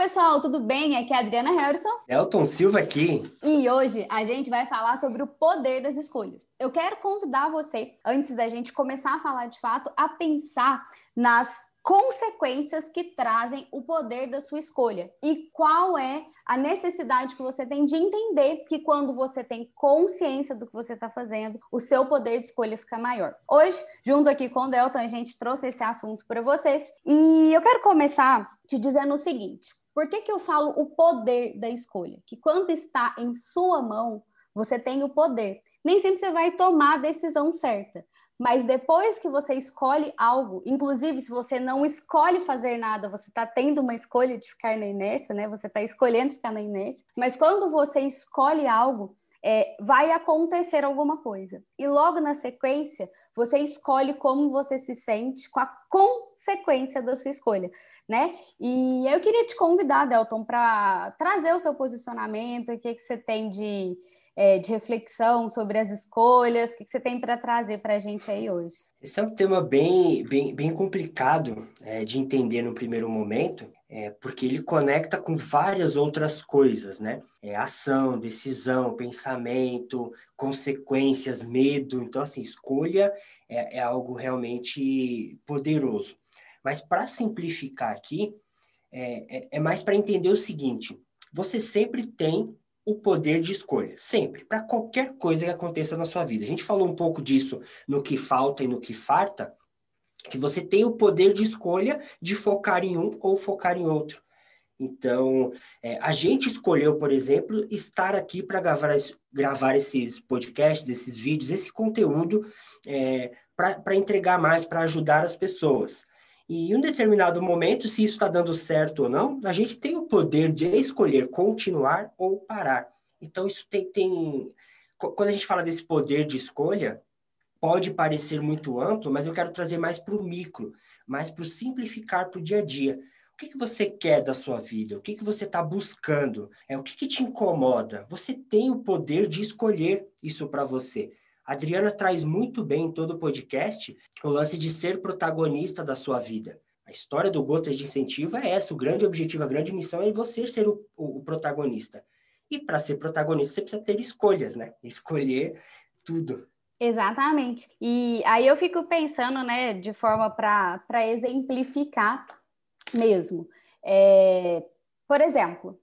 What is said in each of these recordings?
pessoal, tudo bem? Aqui é a Adriana Harrison. Elton Silva aqui. E hoje a gente vai falar sobre o poder das escolhas. Eu quero convidar você, antes da gente começar a falar de fato, a pensar nas consequências que trazem o poder da sua escolha e qual é a necessidade que você tem de entender que quando você tem consciência do que você está fazendo, o seu poder de escolha fica maior. Hoje, junto aqui com o Delton, a gente trouxe esse assunto para vocês e eu quero começar te dizendo o seguinte: por que, que eu falo o poder da escolha? Que quando está em sua mão, você tem o poder. Nem sempre você vai tomar a decisão certa, mas depois que você escolhe algo, inclusive se você não escolhe fazer nada, você está tendo uma escolha de ficar na inércia, né? Você está escolhendo ficar na inércia. Mas quando você escolhe algo, é, vai acontecer alguma coisa. E logo na sequência, você escolhe como você se sente com a consequência da sua escolha, né? E eu queria te convidar, Delton, para trazer o seu posicionamento, o que, que você tem de é, de reflexão sobre as escolhas? O que, você tem para trazer para a gente aí hoje? Esse é um tema bem, bem, bem complicado é, de entender no primeiro momento, é, porque ele conecta com várias outras coisas, né? É, ação, decisão, pensamento, consequências, medo. Então, assim, escolha é, é algo realmente poderoso. Mas para simplificar aqui, é, é, é mais para entender o seguinte: você sempre tem o poder de escolha, sempre, para qualquer coisa que aconteça na sua vida. A gente falou um pouco disso no que falta e no que farta, que você tem o poder de escolha de focar em um ou focar em outro. Então, é, a gente escolheu, por exemplo, estar aqui para gravar, gravar esses podcasts, esses vídeos, esse conteúdo é, para entregar mais, para ajudar as pessoas. E em um determinado momento, se isso está dando certo ou não, a gente tem o poder de escolher continuar ou parar. Então, isso tem, tem. Quando a gente fala desse poder de escolha, pode parecer muito amplo, mas eu quero trazer mais para o micro, mais para o simplificar para o dia a dia. O que, que você quer da sua vida? O que, que você está buscando? É O que, que te incomoda? Você tem o poder de escolher isso para você. Adriana traz muito bem em todo o podcast o lance de ser protagonista da sua vida. A história do Gotas de Incentivo é essa, o grande objetivo, a grande missão é você ser o, o, o protagonista. E para ser protagonista, você precisa ter escolhas, né? Escolher tudo. Exatamente. E aí eu fico pensando, né, de forma para exemplificar mesmo. É, por exemplo,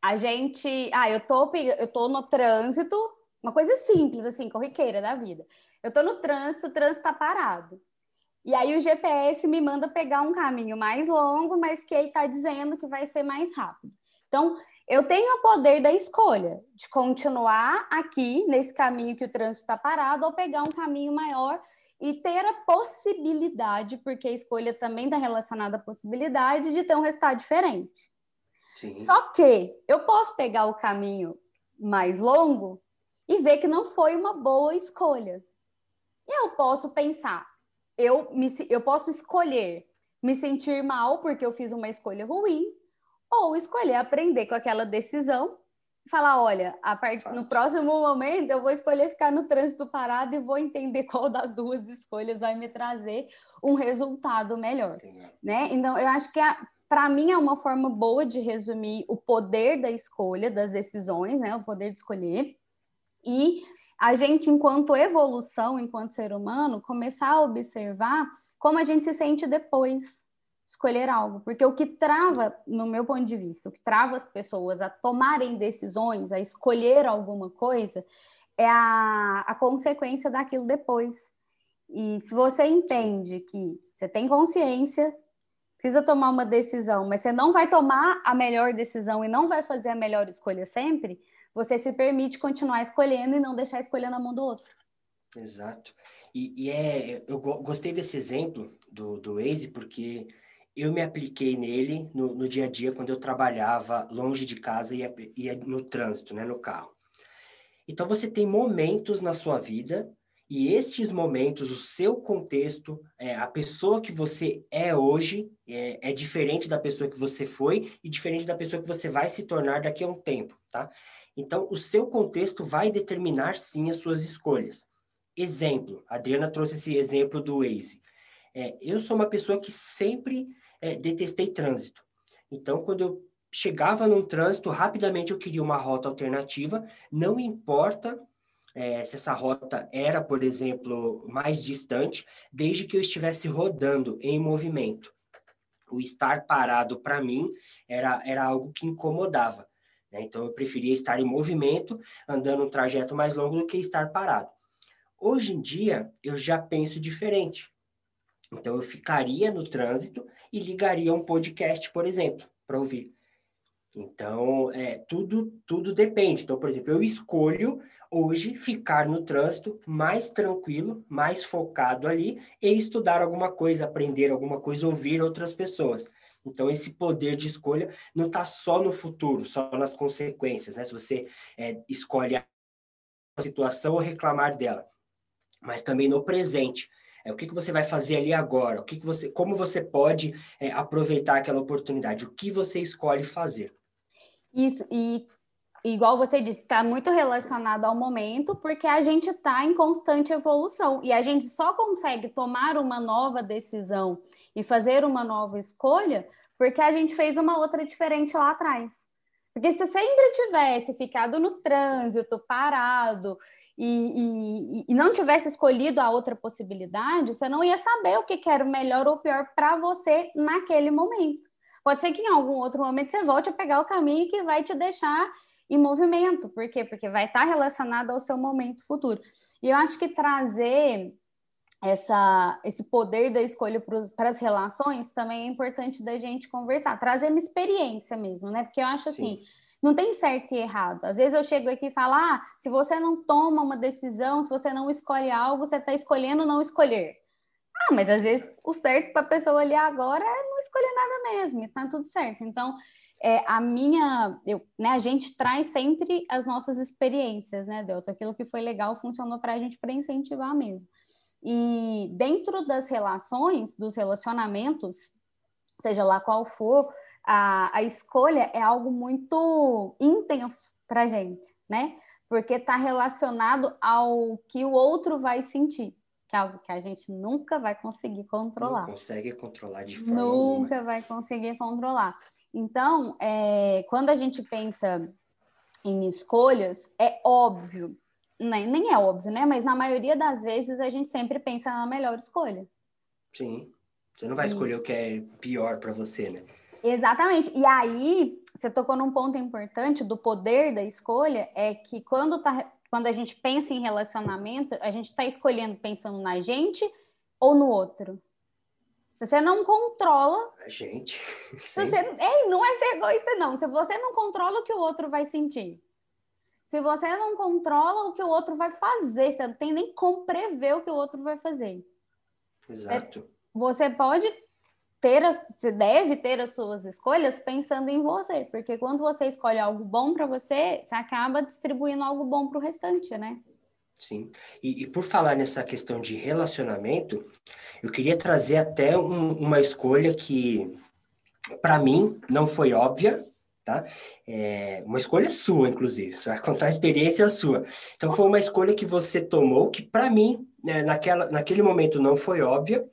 a gente. Ah, eu tô, eu tô no trânsito, uma coisa simples, assim, corriqueira da vida. Eu tô no trânsito, o trânsito tá parado. E aí o GPS me manda pegar um caminho mais longo, mas que ele tá dizendo que vai ser mais rápido. Então, eu tenho o poder da escolha de continuar aqui nesse caminho que o trânsito está parado ou pegar um caminho maior e ter a possibilidade, porque a escolha também está relacionada à possibilidade de ter um resultado diferente. Sim. Só que eu posso pegar o caminho mais longo e ver que não foi uma boa escolha. E eu posso pensar, eu, me, eu posso escolher me sentir mal porque eu fiz uma escolha ruim, ou escolher aprender com aquela decisão e falar: olha, part... no próximo momento eu vou escolher ficar no trânsito parado e vou entender qual das duas escolhas vai me trazer um resultado melhor. Né? Então, eu acho que para mim é uma forma boa de resumir o poder da escolha, das decisões, né? o poder de escolher. E a gente, enquanto evolução, enquanto ser humano, começar a observar como a gente se sente depois escolher algo, porque o que trava, no meu ponto de vista, o que trava as pessoas a tomarem decisões, a escolher alguma coisa, é a, a consequência daquilo depois. E se você entende que você tem consciência, precisa tomar uma decisão, mas você não vai tomar a melhor decisão e não vai fazer a melhor escolha sempre, você se permite continuar escolhendo e não deixar a escolha na mão do outro. Exato. E, e é, eu gostei desse exemplo do, do Waze, porque eu me apliquei nele no, no, dia a dia quando eu trabalhava longe de casa e ia, ia no trânsito, né, no carro. Então você tem momentos na sua vida e estes momentos, o seu contexto, é, a pessoa que você é hoje é, é, diferente da pessoa que você foi e diferente da pessoa que você vai se tornar daqui a um tempo, tá? Então, o seu contexto vai determinar, sim, as suas escolhas. Exemplo, a Adriana trouxe esse exemplo do Waze. É, eu sou uma pessoa que sempre é, detestei trânsito. Então, quando eu chegava num trânsito, rapidamente eu queria uma rota alternativa, não importa é, se essa rota era, por exemplo, mais distante, desde que eu estivesse rodando em movimento. O estar parado, para mim, era, era algo que incomodava. Né? Então, eu preferia estar em movimento, andando um trajeto mais longo, do que estar parado. Hoje em dia, eu já penso diferente. Então, eu ficaria no trânsito e ligaria um podcast, por exemplo, para ouvir. Então, é, tudo, tudo depende. Então, por exemplo, eu escolho hoje ficar no trânsito mais tranquilo, mais focado ali e estudar alguma coisa, aprender alguma coisa, ouvir outras pessoas. Então, esse poder de escolha não está só no futuro, só nas consequências, né? Se você é, escolhe a situação ou reclamar dela, mas também no presente. É, o que, que você vai fazer ali agora? O que, que você, como você pode é, aproveitar aquela oportunidade? O que você escolhe fazer? Isso, e igual você disse, está muito relacionado ao momento, porque a gente está em constante evolução e a gente só consegue tomar uma nova decisão e fazer uma nova escolha porque a gente fez uma outra diferente lá atrás. Porque se sempre tivesse ficado no trânsito, parado, e, e, e, não tivesse escolhido a outra possibilidade, você não ia saber o que, que era o melhor ou pior para você naquele momento. Pode ser que em algum outro momento você volte a pegar o caminho que vai te deixar em movimento. Por quê? Porque vai estar relacionado ao seu momento futuro. E eu acho que trazer essa, esse poder da escolha para as relações também é importante da gente conversar, trazendo experiência mesmo, né? Porque eu acho assim, Sim. não tem certo e errado. Às vezes eu chego aqui e falo, ah, se você não toma uma decisão, se você não escolhe algo, você está escolhendo não escolher. Ah, mas às vezes o certo para a pessoa ali agora é não escolher nada mesmo, e tá tudo certo. Então, é, a minha, eu, né, a gente traz sempre as nossas experiências, né, Delta? Aquilo que foi legal funcionou para a gente para incentivar mesmo. E dentro das relações, dos relacionamentos, seja lá qual for, a, a escolha é algo muito intenso para a gente, né? Porque está relacionado ao que o outro vai sentir que é algo que a gente nunca vai conseguir controlar. Não consegue controlar de forma Nunca alguma. vai conseguir controlar. Então, é, quando a gente pensa em escolhas, é óbvio, nem, nem é óbvio, né? Mas na maioria das vezes a gente sempre pensa na melhor escolha. Sim. Você não vai escolher o que é pior para você, né? Exatamente. E aí, você tocou num ponto importante do poder da escolha, é que quando tá quando a gente pensa em relacionamento, a gente está escolhendo pensando na gente ou no outro. Se você não controla. A gente. Se você, ei, não é ser egoísta, não. Se você não controla o que o outro vai sentir. Se você não controla o que o outro vai fazer, você não tem nem como prever o que o outro vai fazer. Exato. Você pode ter, as, você deve ter as suas escolhas pensando em você, porque quando você escolhe algo bom para você, você acaba distribuindo algo bom para o restante, né? Sim. E, e, por falar nessa questão de relacionamento, eu queria trazer até um, uma escolha que, para mim, não foi óbvia, tá? É uma escolha sua, inclusive. Você vai contar a experiência sua. Então, foi uma escolha que você tomou que, para mim, né, naquela, naquele momento não foi óbvia,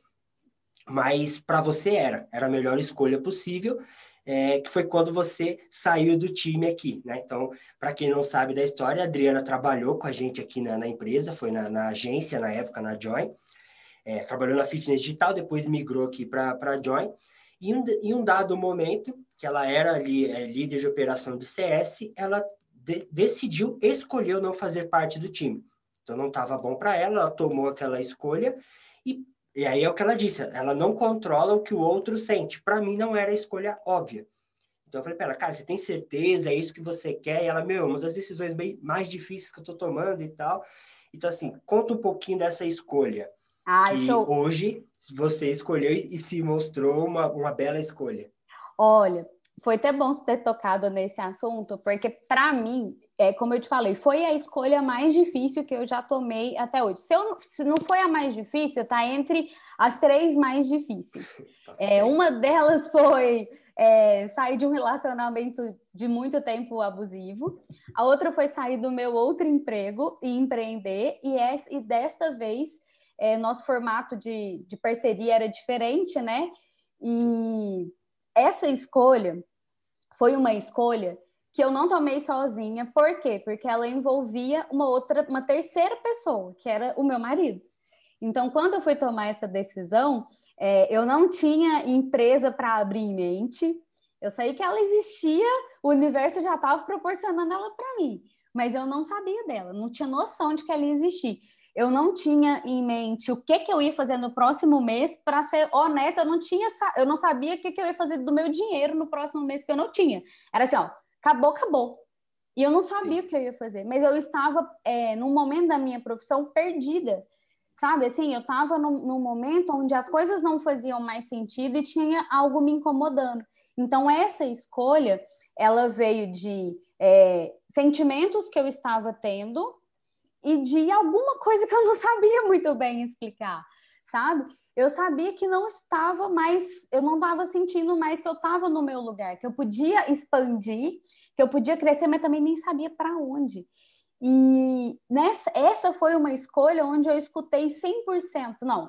mas para você era, era a melhor escolha possível, é, que foi quando você saiu do time aqui, né? Então, para quem não sabe da história, a Adriana trabalhou com a gente aqui na, na empresa, foi na, na, agência na época, na Join, é, trabalhou na Fitness Digital, depois migrou aqui para a Join, e um, em um dado momento, que ela era ali é, líder de operação de CS, ela de, decidiu, escolheu não fazer parte do time. Então, não estava bom para ela, ela tomou aquela escolha e e aí é o que ela disse, ela não controla o que o outro sente. Para mim não era a escolha óbvia. Então eu falei para ela, cara, você tem certeza, é isso que você quer? E ela, meu, uma das decisões bem mais difíceis que eu estou tomando e tal. Então assim, conta um pouquinho dessa escolha. Ah, que sou... hoje você escolheu e se mostrou uma, uma bela escolha. Olha, foi até bom você ter tocado nesse assunto, porque para mim, é, como eu te falei, foi a escolha mais difícil que eu já tomei até hoje. Se, eu, se não foi a mais difícil, tá entre as três mais difíceis. Tá é, uma delas foi é, sair de um relacionamento de muito tempo abusivo. A outra foi sair do meu outro emprego e empreender. E, essa, e desta vez, é, nosso formato de, de parceria era diferente, né? E essa escolha foi uma escolha que eu não tomei sozinha. Por quê? Porque ela envolvia uma outra, uma terceira pessoa, que era o meu marido. Então, quando eu fui tomar essa decisão, é, eu não tinha empresa para abrir em mente. Eu sei que ela existia, o universo já estava proporcionando ela para mim, mas eu não sabia dela, não tinha noção de que ela existia. Eu não tinha em mente o que, que eu ia fazer no próximo mês, para ser honesta, eu não tinha, eu não sabia o que, que eu ia fazer do meu dinheiro no próximo mês, porque eu não tinha. Era assim, ó, acabou, acabou. E eu não sabia Sim. o que eu ia fazer, mas eu estava, é, num momento da minha profissão, perdida sabe? Assim, eu estava num, num, momento onde as coisas não faziam mais sentido e tinha algo me incomodando. Então, essa escolha, ela veio de é, sentimentos que eu estava tendo e de alguma coisa que eu não sabia muito bem explicar, sabe? Eu sabia que não estava mais, eu não estava sentindo mais que eu estava no meu lugar, que eu podia expandir, que eu podia crescer, mas também nem sabia para onde. E nessa, essa foi uma escolha onde eu escutei 100%, não,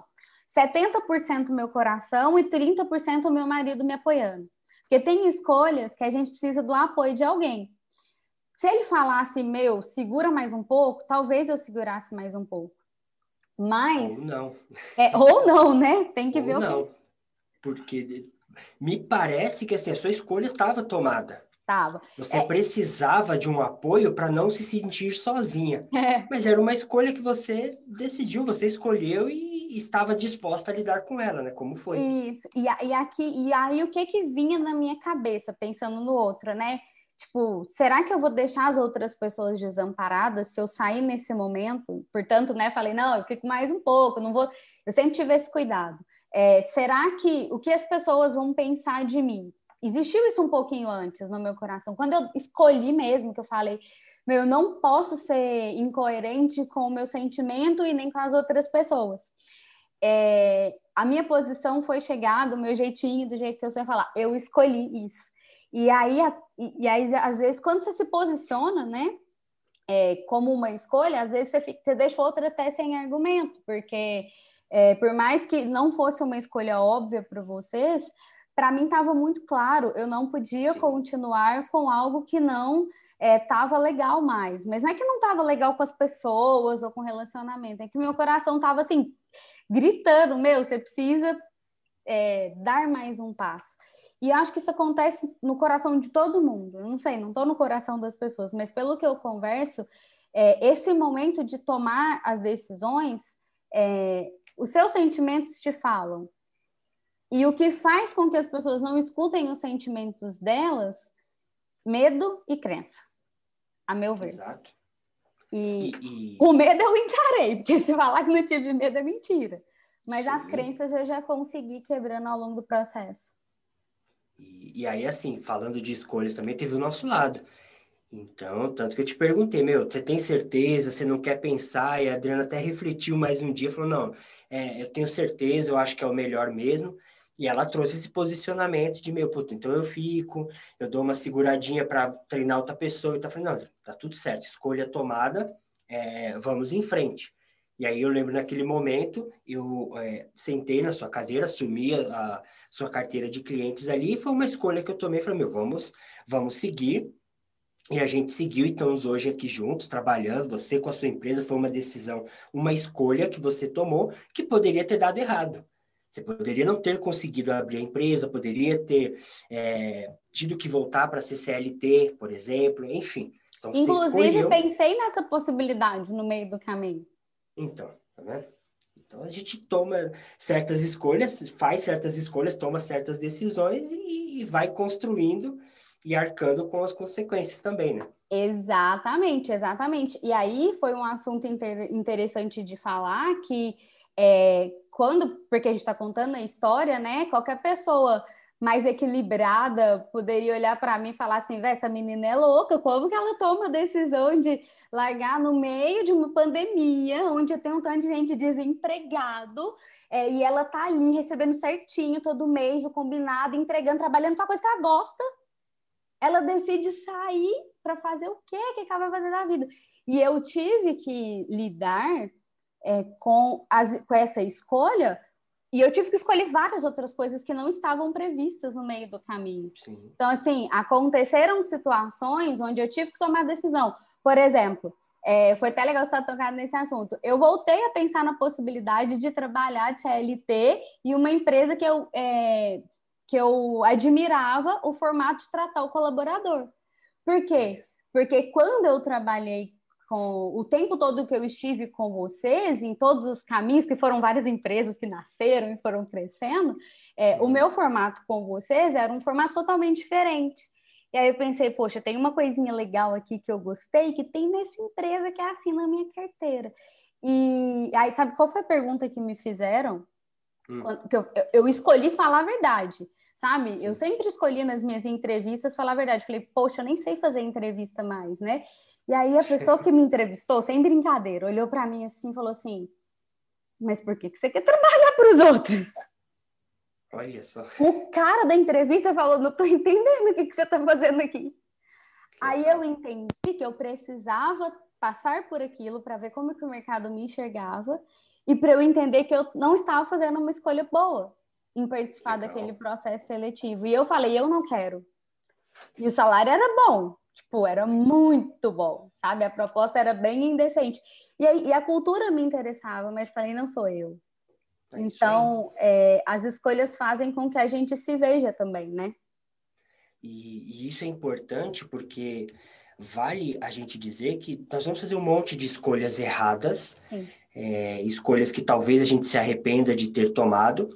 70% meu coração e 30% o meu marido me apoiando. Porque tem escolhas que a gente precisa do apoio de alguém. Se ele falasse, meu, segura mais um pouco, talvez eu segurasse mais um pouco. Mas. Ou não. É, ou não, né? Tem que ou ver o não. Porque me parece que assim, a sua escolha estava tomada. Tava. Você é... precisava de um apoio para não se sentir sozinha. É. Mas era uma escolha que você decidiu, você escolheu e estava disposta a lidar com ela, né? Como foi? Isso. E, e aqui e aí o que que vinha na minha cabeça pensando no outro, né? Tipo, será que eu vou deixar as outras pessoas desamparadas se eu sair nesse momento? Portanto, né, falei, não, eu fico mais um pouco, não vou. Eu sempre tive esse cuidado. É, será que o que as pessoas vão pensar de mim? existiu isso um pouquinho antes no meu coração. Quando eu escolhi mesmo, que eu falei, meu, eu não posso ser incoerente com o meu sentimento e nem com as outras pessoas. É, a minha posição foi chegar do meu jeitinho, do jeito que eu sei falar. Eu escolhi isso. E aí, e aí, às vezes, quando você se posiciona, né, é, como uma escolha, às vezes você, fica, você deixa outra até sem argumento, porque é, por mais que não fosse uma escolha óbvia para vocês, para mim estava muito claro, eu não podia Sim. continuar com algo que não estava é, legal mais. Mas não é que não estava legal com as pessoas ou com o relacionamento, é que meu coração estava assim, gritando: meu, você precisa é, dar mais um passo. E acho que isso acontece no coração de todo mundo. Eu não sei, não estou no coração das pessoas, mas pelo que eu converso, é, esse momento de tomar as decisões, é, os seus sentimentos te falam. E o que faz com que as pessoas não escutem os sentimentos delas, medo e crença, a meu ver. Exato. E, e, e... o medo eu encarei, porque se falar que não tive medo é mentira. Mas Sim. as crenças eu já consegui quebrando ao longo do processo. E, e, aí, assim, falando de escolhas também, teve o nosso lado. Então, tanto que eu te perguntei, meu, você tem certeza, você não quer pensar? E a Adriana até refletiu mais um dia, falou, não, é, eu tenho certeza, eu acho que é o melhor mesmo. E ela trouxe esse posicionamento de meu, puto, então eu fico, eu dou uma seguradinha para treinar outra pessoa e tá falando, não, tá tudo certo, escolha tomada, é, vamos em frente. E aí eu lembro naquele momento, eu é, sentei na sua cadeira, assumi a, a, sua carteira de clientes ali, e foi uma escolha que eu tomei, falei, meu, vamos, vamos seguir. E a gente seguiu, estamos hoje aqui juntos, trabalhando, você com a sua empresa, foi uma decisão, uma escolha que você tomou, que poderia ter dado errado. Você poderia não ter conseguido abrir a empresa, poderia ter é, tido que voltar para a CCLT, por exemplo, enfim. Então, Inclusive, escolheu... pensei nessa possibilidade no meio do caminho. Então, tá vendo? Então, a gente toma certas escolhas, faz certas escolhas, toma certas decisões e, e vai construindo e arcando com as consequências também, né? Exatamente, exatamente. E aí foi um assunto inter interessante de falar que é, quando, porque a gente está contando a história, né? Qualquer pessoa mais equilibrada poderia olhar para mim e falar assim: essa menina é louca, como que ela toma a decisão de largar no meio de uma pandemia, onde tem um tanto de gente desempregado, é, e ela tá ali recebendo certinho todo mês o combinado, entregando, trabalhando com a coisa que ela gosta. Ela decide sair para fazer o quê? O que ela vai fazer da vida? E eu tive que lidar é, com, as, com essa escolha e eu tive que escolher várias outras coisas que não estavam previstas no meio do caminho. Sim. Então, assim, aconteceram situações onde eu tive que tomar decisão. Por exemplo, é, foi até legal você estar tocado nesse assunto. Eu voltei a pensar na possibilidade de trabalhar de CLT e uma empresa que eu, é, que eu admirava o formato de tratar o colaborador. Por quê? Porque quando eu trabalhei com o tempo todo que eu estive com vocês, em todos os caminhos, que foram várias empresas que nasceram e foram crescendo, é, o uhum. meu formato com vocês era um formato totalmente diferente. E aí eu pensei, poxa, tem uma coisinha legal aqui que eu gostei, que tem nessa empresa que é assim na minha carteira. E aí, sabe qual foi a pergunta que me fizeram? Hum. Que eu, eu escolhi falar a verdade sabe? Sim. Eu sempre escolhi nas minhas entrevistas falar a verdade. Falei, poxa, eu nem sei fazer entrevista mais, né? E aí a pessoa que me entrevistou, sem brincadeira, olhou para mim assim e falou assim: Mas por que, que você quer trabalhar para os outros? Olha só. O cara da entrevista falou: Não tô entendendo o que, que você tá fazendo aqui. Aí eu entendi que eu precisava passar por aquilo para ver como que o mercado me enxergava e para eu entender que eu não estava fazendo uma escolha boa em participar Legal. daquele processo seletivo. E eu falei, eu não quero. E o salário era bom, Tipo, era muito bom, sabe? A proposta era bem indecente. E, e a cultura me interessava, mas falei, não sou eu. Então, é, as escolhas fazem com que a gente se veja também, né? E, e, isso é importante porque vale a gente dizer que nós vamos fazer um monte de escolhas erradas, é, escolhas que talvez a gente se arrependa de ter tomado,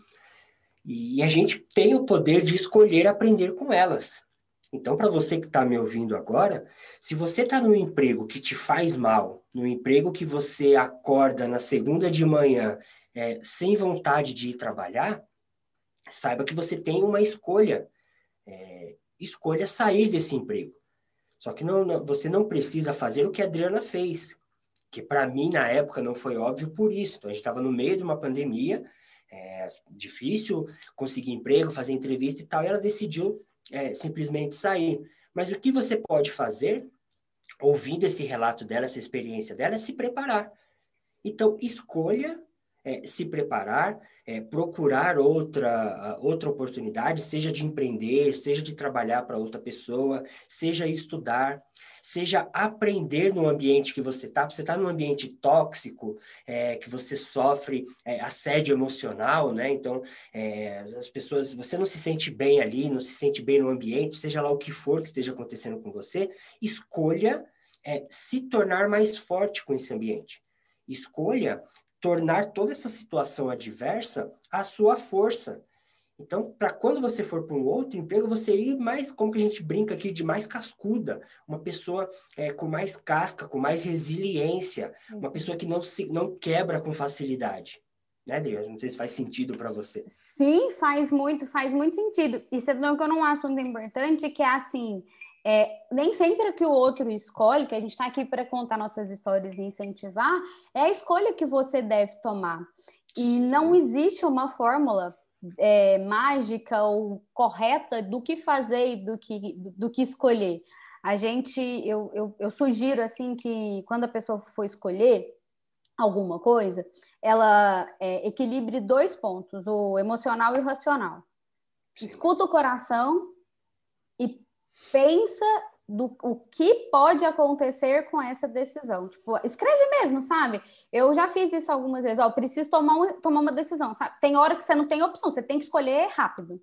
e a gente tem o poder de escolher aprender com elas. Então, para você que está me ouvindo agora, se você está num emprego que te faz mal, no emprego que você acorda na segunda de manhã é, sem vontade de ir trabalhar, saiba que você tem uma escolha. É, escolha sair desse emprego. Só que não, não, você não precisa fazer o que a Adriana fez, que para mim na época não foi óbvio por isso. Então, a gente estava no meio de uma pandemia, é, difícil conseguir emprego, fazer entrevista e tal, e ela decidiu é, simplesmente sair. Mas o que você pode fazer, ouvindo esse relato dela, essa experiência dela, é se preparar. Então, escolha é, se preparar, é, procurar outra, outra oportunidade, seja de empreender, seja de trabalhar para outra pessoa, seja estudar seja aprender no ambiente que você está. Você está num ambiente tóxico, é, que você sofre é, assédio emocional, né? Então, é, as pessoas, você não se sente bem ali, não se sente bem no ambiente, seja lá o que for que esteja acontecendo com você, escolha é, se tornar mais forte com esse ambiente. Escolha tornar toda essa situação adversa a sua força. Então, para quando você for para um outro emprego, você ir mais, como que a gente brinca aqui, de mais cascuda, uma pessoa é, com mais casca, com mais resiliência, uma uhum. pessoa que não se não quebra com facilidade. Né, Deus? Não sei se faz sentido para você. Sim, faz muito, faz muito sentido. E você não que eu não acho muito importante, que é assim, é, nem sempre que o outro escolhe, que a gente está aqui para contar nossas histórias e incentivar, é a escolha que você deve tomar. E não existe uma fórmula é, mágica ou correta do que fazer e do que, do que escolher. A gente, eu, eu, eu sugiro assim que quando a pessoa for escolher alguma coisa, ela é, equilibre dois pontos, o emocional e o racional. Escuta o coração e pensa do o que pode acontecer com essa decisão. Tipo, escreve mesmo, sabe? Eu já fiz isso algumas vezes. Ó, preciso tomar, um, tomar uma decisão, sabe? Tem hora que você não tem opção, você tem que escolher rápido.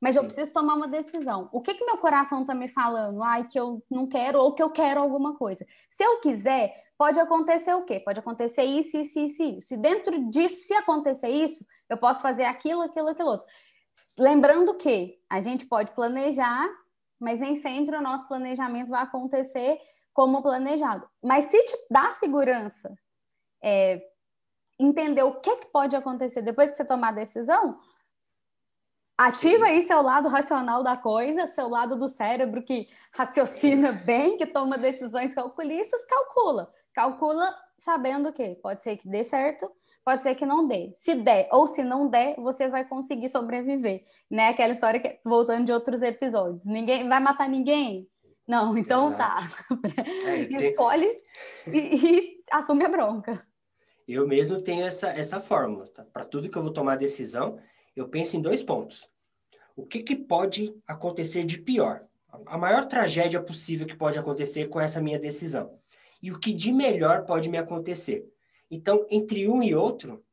Mas Sim. eu preciso tomar uma decisão. O que que meu coração tá me falando? Ai, que eu não quero ou que eu quero alguma coisa. Se eu quiser, pode acontecer o quê? Pode acontecer isso, isso, isso, isso. E dentro disso, se acontecer isso, eu posso fazer aquilo, aquilo, aquilo outro. Lembrando que a gente pode planejar mas nem sempre o nosso planejamento vai acontecer como planejado. Mas se te dá segurança, é, entender o que, que pode acontecer depois que você tomar a decisão, ativa aí seu lado racional da coisa, seu lado do cérebro que raciocina bem, que toma decisões calculistas, calcula. Calcula sabendo que pode ser que dê certo, pode ser que não dê. Se der ou se não der, você vai conseguir sobreviver, né? Aquela história que voltando de outros episódios. Ninguém vai matar ninguém. Não, então Exato. tá. É, Escolhe e, e assume a bronca. Eu mesmo tenho essa, essa fórmula. Tá? Para tudo que eu vou tomar decisão, eu penso em dois pontos. O que, que pode acontecer de pior? A maior tragédia possível que pode acontecer com essa minha decisão. E o que de melhor pode me acontecer. Então, entre um e outro,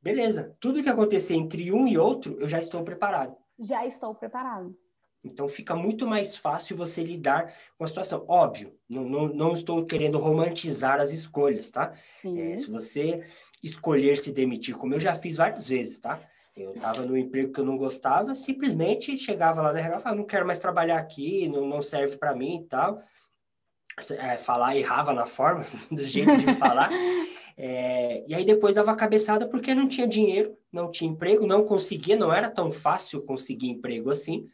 beleza. Tudo que acontecer entre um e outro, eu já estou preparado. Já estou preparado. Então fica muito mais fácil você lidar com a situação. Óbvio, não, não, não estou querendo romantizar as escolhas, tá? É, se você escolher se demitir, como eu já fiz várias vezes, tá? Eu estava no emprego que eu não gostava, simplesmente chegava lá na RH e falava, não quero mais trabalhar aqui, não, não serve para mim e tal. É, falar errava na forma, do jeito de falar. É, e aí depois dava cabeçada porque não tinha dinheiro, não tinha emprego, não conseguia, não era tão fácil conseguir emprego assim.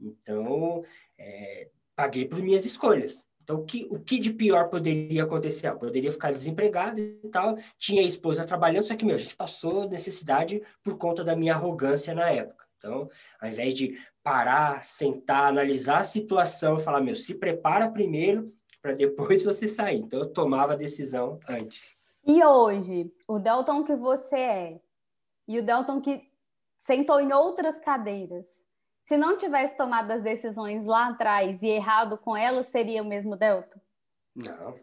Então, é, paguei por minhas escolhas. Então, o que, o que de pior poderia acontecer? Eu poderia ficar desempregado e tal. Tinha a esposa trabalhando, só que, meu, a gente passou necessidade por conta da minha arrogância na época. Então, ao invés de parar, sentar, analisar a situação e falar, meu, se prepara primeiro para depois você sair. Então, eu tomava a decisão antes. E hoje, o Delton que você é e o Delton que sentou em outras cadeiras, se não tivesse tomado as decisões lá atrás e errado com elas, seria o mesmo Delta? Não.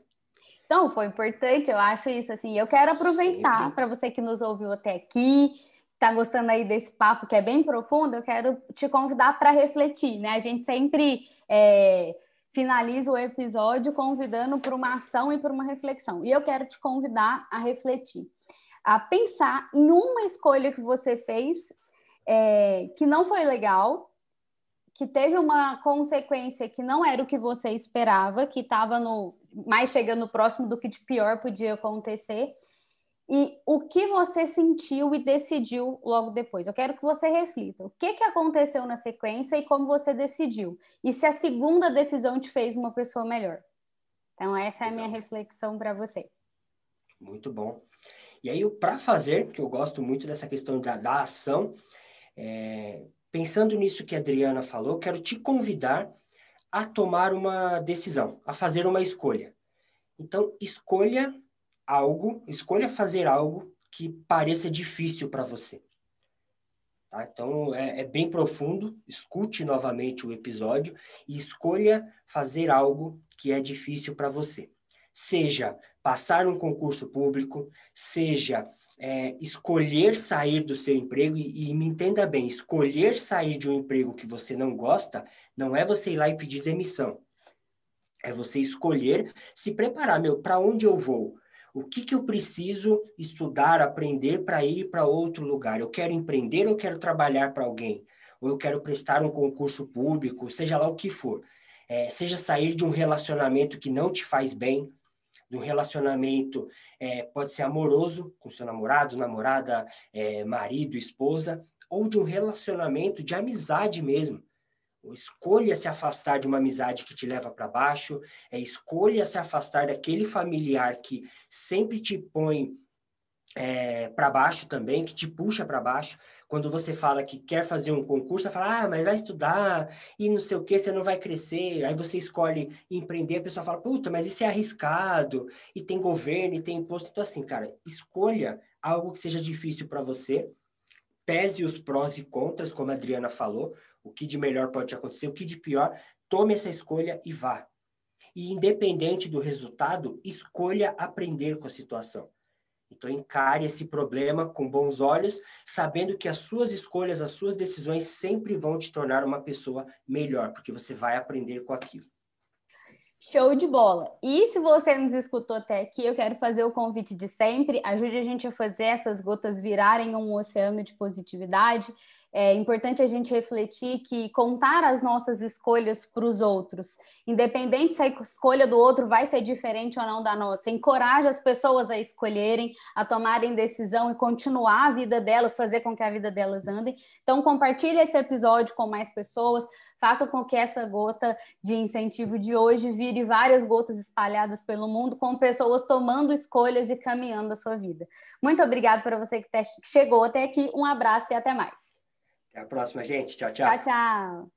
Então, foi importante, eu acho isso assim. Eu quero aproveitar para você que nos ouviu até aqui, está gostando aí desse papo que é bem profundo, eu quero te convidar para refletir, né? A gente sempre é, finaliza o episódio convidando para uma ação e para uma reflexão. E eu quero te convidar a refletir, a pensar em uma escolha que você fez é, que não foi legal, que teve uma consequência que não era o que você esperava, que estava no mais chegando próximo do que de pior podia acontecer. E o que você sentiu e decidiu logo depois? Eu quero que você reflita. O que, que aconteceu na sequência e como você decidiu? E se a segunda decisão te fez uma pessoa melhor? Então, essa é a minha reflexão para você. Muito bom. E aí, para fazer, que eu gosto muito dessa questão da, da ação, é, pensando nisso que a Adriana falou, quero te convidar a tomar uma decisão, a fazer uma escolha. Então, escolha algo, escolha fazer algo que pareça difícil para você. Tá? Então, é, é, bem profundo, escute novamente o episódio e escolha fazer algo que é difícil para você. Seja passar um concurso público, seja é, escolher sair do seu emprego, e, e, me entenda bem, escolher sair de um emprego que você não gosta, não é você ir lá e pedir demissão. É você escolher se preparar, meu, para onde eu vou? O que, que eu preciso estudar, aprender para ir para outro lugar? Eu quero empreender eu quero trabalhar para alguém? Ou eu quero prestar um concurso público, seja lá o que for. É, seja sair de um relacionamento que não te faz bem, de um relacionamento, é, pode ser amoroso, com seu namorado, namorada, é, marido, esposa, ou de um relacionamento de amizade mesmo. Escolha se afastar de uma amizade que te leva para baixo, é, escolha se afastar daquele familiar que sempre te põe é, para baixo também, que te puxa para baixo. Quando você fala que quer fazer um concurso, você fala, ah, mas vai estudar e não sei o que, você não vai crescer. Aí você escolhe empreender, a pessoa fala, puta, mas isso é arriscado, e tem governo, e tem imposto. Então, assim, cara, escolha algo que seja difícil para você, pese os prós e contras, como a Adriana falou, o que de melhor pode acontecer, o que de pior, tome essa escolha e vá. E independente do resultado, escolha aprender com a situação. Então, encare esse problema com bons olhos, sabendo que as suas escolhas, as suas decisões sempre vão te tornar uma pessoa melhor, porque você vai aprender com aquilo. Show de bola! E se você nos escutou até aqui, eu quero fazer o convite de sempre. Ajude a gente a fazer essas gotas virarem um oceano de positividade. É importante a gente refletir que contar as nossas escolhas para os outros, independente se a escolha do outro vai ser diferente ou não da nossa, encoraja as pessoas a escolherem, a tomarem decisão e continuar a vida delas, fazer com que a vida delas ande. Então, compartilhe esse episódio com mais pessoas, faça com que essa gota de incentivo de hoje vire várias gotas espalhadas pelo mundo, com pessoas tomando escolhas e caminhando a sua vida. Muito obrigada para você que chegou até aqui. Um abraço e até mais. Até a próxima, gente. Tchau, tchau. Tchau, tchau.